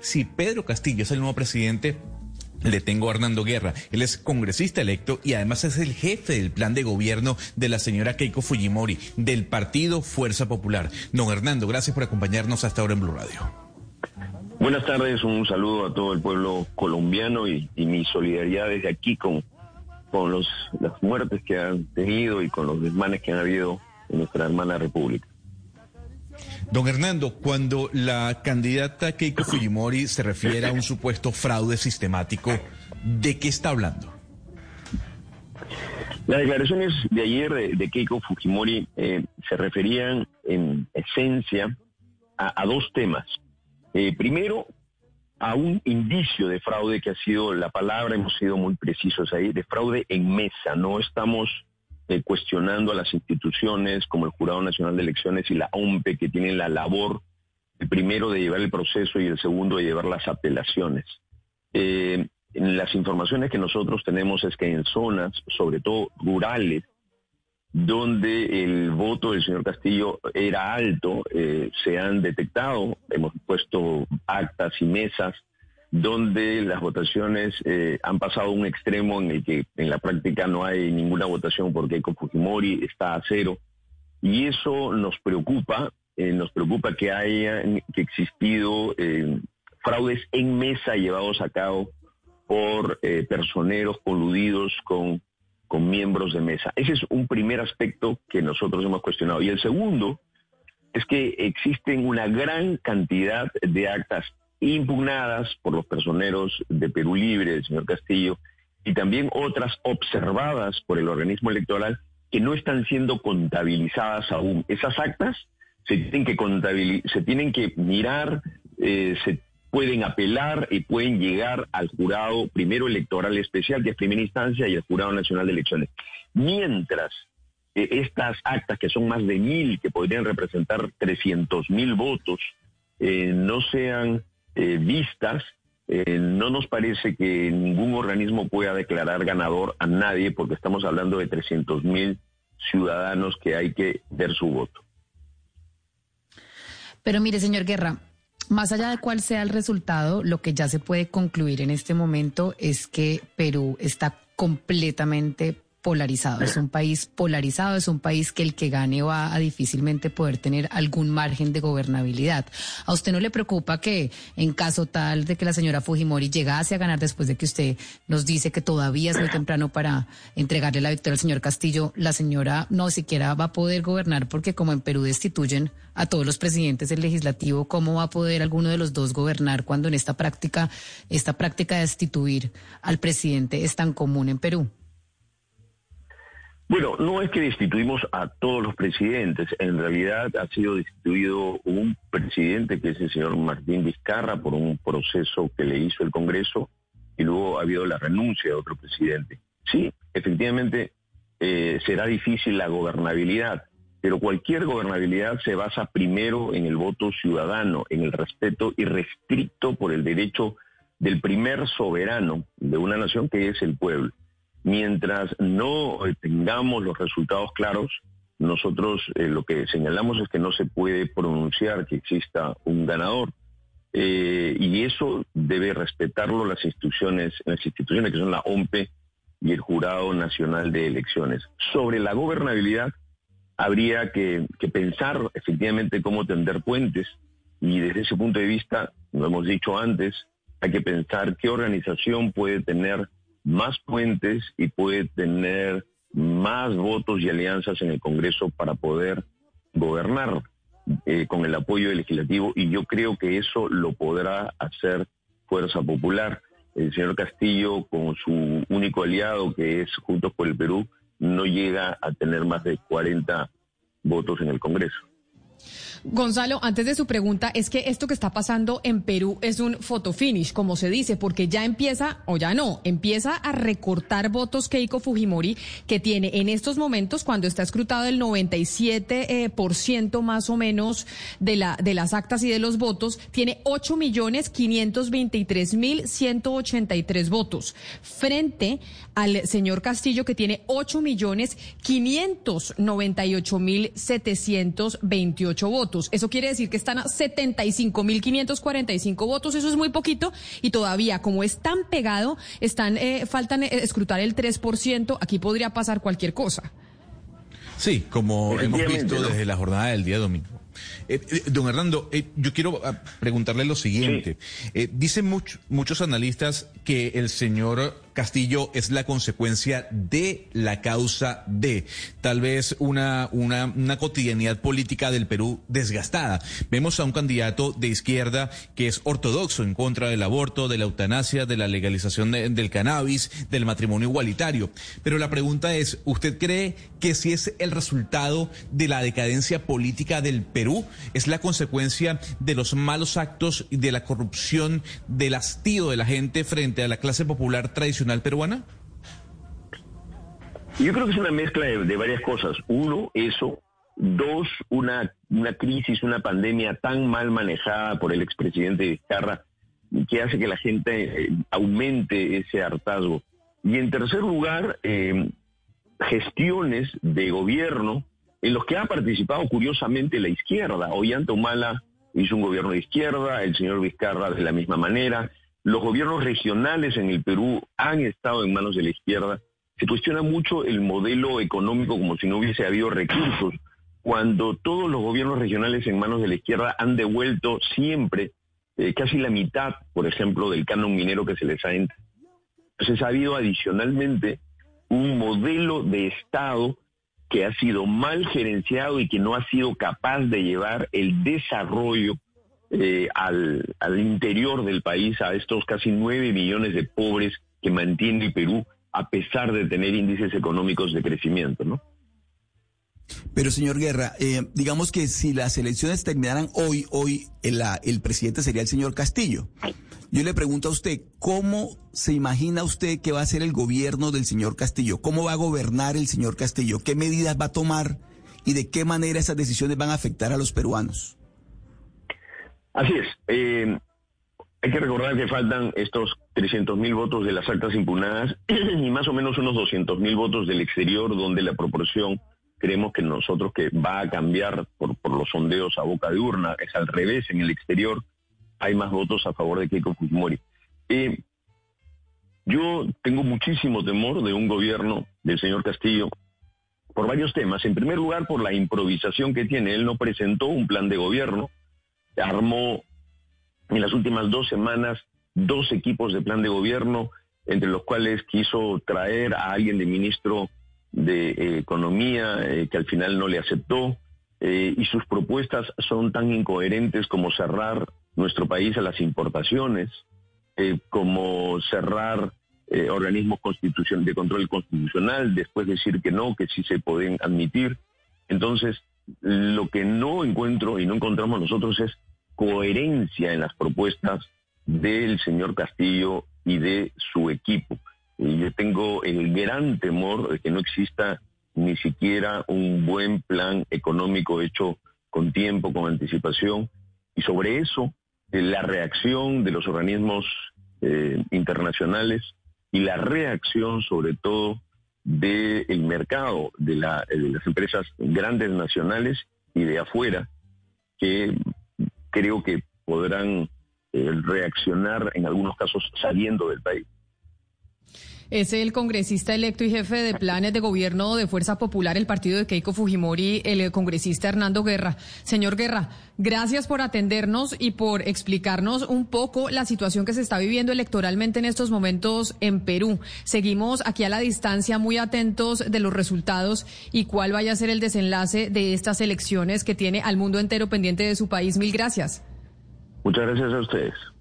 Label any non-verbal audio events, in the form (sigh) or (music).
si Pedro Castillo es el nuevo presidente, le tengo a Hernando Guerra. Él es congresista electo y además es el jefe del plan de gobierno de la señora Keiko Fujimori del partido Fuerza Popular. Don Hernando, gracias por acompañarnos hasta ahora en Blue Radio. Buenas tardes, un saludo a todo el pueblo colombiano y, mi solidaridad desde aquí con, con los, las muertes que han tenido y con los desmanes que han habido en nuestra hermana república. Don Hernando, cuando la candidata Keiko Fujimori se refiere a un supuesto fraude sistemático, ¿de qué está hablando? Las declaraciones de ayer de, Keiko Fujimori eh, se referían en esencia a, dos temas. Eh, primero, a un indicio de fraude que ha sido la palabra, hemos sido muy precisos ahí, de fraude en mesa. No estamos eh, cuestionando a las instituciones como el Jurado Nacional de Elecciones y la OMPE, que tienen la labor, primero de llevar el proceso y el segundo de llevar las apelaciones. Eh, las informaciones que nosotros tenemos es que en zonas, sobre todo rurales, donde el voto del señor Castillo era alto, eh, se han detectado, hemos puesto actas y mesas donde las votaciones eh, han pasado a un extremo en el que en la práctica no hay ninguna votación porque Keiko Fujimori está a cero. Y eso nos preocupa, eh, nos preocupa que haya que existido eh, fraudes en mesa llevados a cabo por personeros coludidos con, con miembros de mesa. Ese es un primer aspecto que nosotros hemos cuestionado. Y el segundo es que existen una gran cantidad de actas impugnadas por los personeros de Perú Libre, el señor Castillo, y también otras observadas por el organismo electoral que no están siendo contabilizadas aún. Esas actas se tienen que, se tienen que mirar, eh, se pueden apelar y pueden llegar al jurado primero electoral especial, que es primera instancia, y al jurado nacional de elecciones. Mientras eh, estas actas, que son más de mil, que podrían representar 300 mil votos, eh, no sean eh, vistas, eh, no nos parece que ningún organismo pueda declarar ganador a nadie porque estamos hablando de 300 mil ciudadanos que hay que ver su voto. Pero mire, señor Guerra, más allá de cuál sea el resultado, lo que ya se puede concluir en este momento es que Perú está completamente polarizado. Es un país polarizado, es un país que el que gane va a difícilmente poder tener algún margen de gobernabilidad. ¿A usted no le preocupa que en caso tal de que la señora Fujimori llegase a ganar después de que usted nos dice que todavía es muy temprano para entregarle la victoria al señor Castillo, la señora no siquiera va a poder gobernar porque como en Perú destituyen a todos los presidentes del legislativo, ¿cómo va a poder alguno de los dos gobernar cuando en esta práctica, esta práctica de destituir al presidente es tan común en Perú? Bueno, no es que destituimos a todos los presidentes, en realidad ha sido destituido un presidente que es el señor Martín Vizcarra por un proceso que le hizo el Congreso y luego ha habido la renuncia de otro presidente. Sí, efectivamente eh, será difícil la gobernabilidad, pero cualquier gobernabilidad se basa primero en el voto ciudadano, en el respeto irrestricto por el derecho del primer soberano de una nación que es el pueblo. Mientras no eh, tengamos los resultados claros, nosotros eh, lo que señalamos es que no se puede pronunciar que exista un ganador. Eh, y eso debe respetarlo las instituciones, las instituciones que son la OMPE y el Jurado Nacional de Elecciones. Sobre la gobernabilidad, habría que, que pensar efectivamente cómo tender puentes y desde ese punto de vista, lo hemos dicho antes, hay que pensar qué organización puede tener más puentes y puede tener más votos y alianzas en el Congreso para poder gobernar eh, con el apoyo del legislativo y yo creo que eso lo podrá hacer Fuerza Popular. El señor Castillo, con su único aliado que es Juntos por el Perú, no llega a tener más de 40 votos en el Congreso. Gonzalo, antes de su pregunta, es que esto que está pasando en Perú es un photo finish, como se dice, porque ya empieza, o ya no, empieza a recortar votos Keiko Fujimori, que tiene en estos momentos, cuando está escrutado el 97% eh, por ciento más o menos de, la, de las actas y de los votos, tiene 8 millones 523 mil 183 votos, frente al señor Castillo, que tiene 8 millones 598 mil 728 98 votos. Eso quiere decir que están a 75.545 votos. Eso es muy poquito y todavía, como es tan pegado, están eh, faltan eh, escrutar el 3%. Aquí podría pasar cualquier cosa. Sí, como hemos visto desde la jornada del día domingo. Eh, eh, don Hernando, eh, yo quiero ah, preguntarle lo siguiente. dicen muchos analistas que el señor Castillo es la consecuencia de la causa de tal vez una, una, cotidianidad política del Perú desgastada. Vemos a un candidato de izquierda que es ortodoxo en contra del aborto, de la eutanasia, de la legalización del cannabis, del matrimonio igualitario. Pero la pregunta es, ¿usted cree que si es el resultado de la decadencia política del Perú, es la consecuencia de los malos actos y de la corrupción, del hastío de la gente frente a la clase popular tradicional? Peruana? Yo creo que es una mezcla de, varias cosas. Uno, eso. Dos, una, una crisis, una pandemia tan mal manejada por el expresidente Vizcarra que hace que la gente eh, aumente ese hartazgo. Y en tercer lugar, eh, gestiones de gobierno en los que ha participado curiosamente la izquierda. Ollanta Humala hizo un gobierno de izquierda, el señor Vizcarra de la misma manera, los gobiernos regionales en el Perú han estado en manos de la izquierda. Se cuestiona mucho el modelo económico como si no hubiese habido recursos, cuando todos los gobiernos regionales en manos de la izquierda han devuelto siempre eh, casi la mitad, por ejemplo, del canon minero que se les ha entrado. Entonces ha habido adicionalmente un modelo de Estado que ha sido mal gerenciado y que no ha sido capaz de llevar el desarrollo eh, al, al interior del país, a estos casi nueve millones de pobres que mantiene el Perú, a pesar de tener índices económicos de crecimiento, ¿no? Pero señor Guerra, eh, digamos que si las elecciones terminaran hoy, hoy el, el presidente sería el señor Castillo. Yo le pregunto a usted, ¿cómo se imagina usted que va a ser el gobierno del señor Castillo? ¿Cómo va a gobernar el señor Castillo? ¿Qué medidas va a tomar? ¿Y de qué manera esas decisiones van a afectar a los peruanos? Así es. Eh, hay que recordar que faltan estos 300 mil votos de las actas impugnadas (clears throat) y más o menos unos 200 mil votos del exterior, donde la proporción creemos que nosotros que va a cambiar por, por los sondeos a boca de urna, es al revés, en el exterior hay más votos a favor de Keiko Fujimori. Eh, yo tengo muchísimo temor de un gobierno del señor Castillo por varios temas. En primer lugar, por la improvisación que tiene. Él no presentó un plan de gobierno, armó en las últimas dos semanas dos equipos de plan de gobierno, entre los cuales quiso traer a alguien de ministro de eh, Economía, eh, que al final no le aceptó, eh, y sus propuestas son tan incoherentes como cerrar nuestro país a las importaciones, como cerrar organismos de control constitucional, después decir que no, que sí se pueden admitir. Entonces, lo que no encuentro y no encontramos nosotros es coherencia en las propuestas del señor Castillo y de su equipo. Y yo tengo el gran temor de que no exista ni siquiera un buen plan económico hecho con tiempo, con anticipación. Y sobre eso, la reacción de los organismos eh, internacionales y la reacción sobre todo del mercado, de, la, de las empresas grandes nacionales y de afuera, que creo que podrán eh, reaccionar en algunos casos saliendo del país. Es el congresista electo y jefe de planes de gobierno de Fuerza Popular, el partido de Keiko Fujimori, el congresista Hernando Guerra. Señor Guerra, gracias por atendernos y por explicarnos un poco la situación que se está viviendo electoralmente en estos momentos en Perú. Seguimos aquí a la distancia muy atentos de los resultados y cuál vaya a ser el desenlace de estas elecciones que tiene al mundo entero pendiente de su país. Mil gracias. Muchas gracias a ustedes.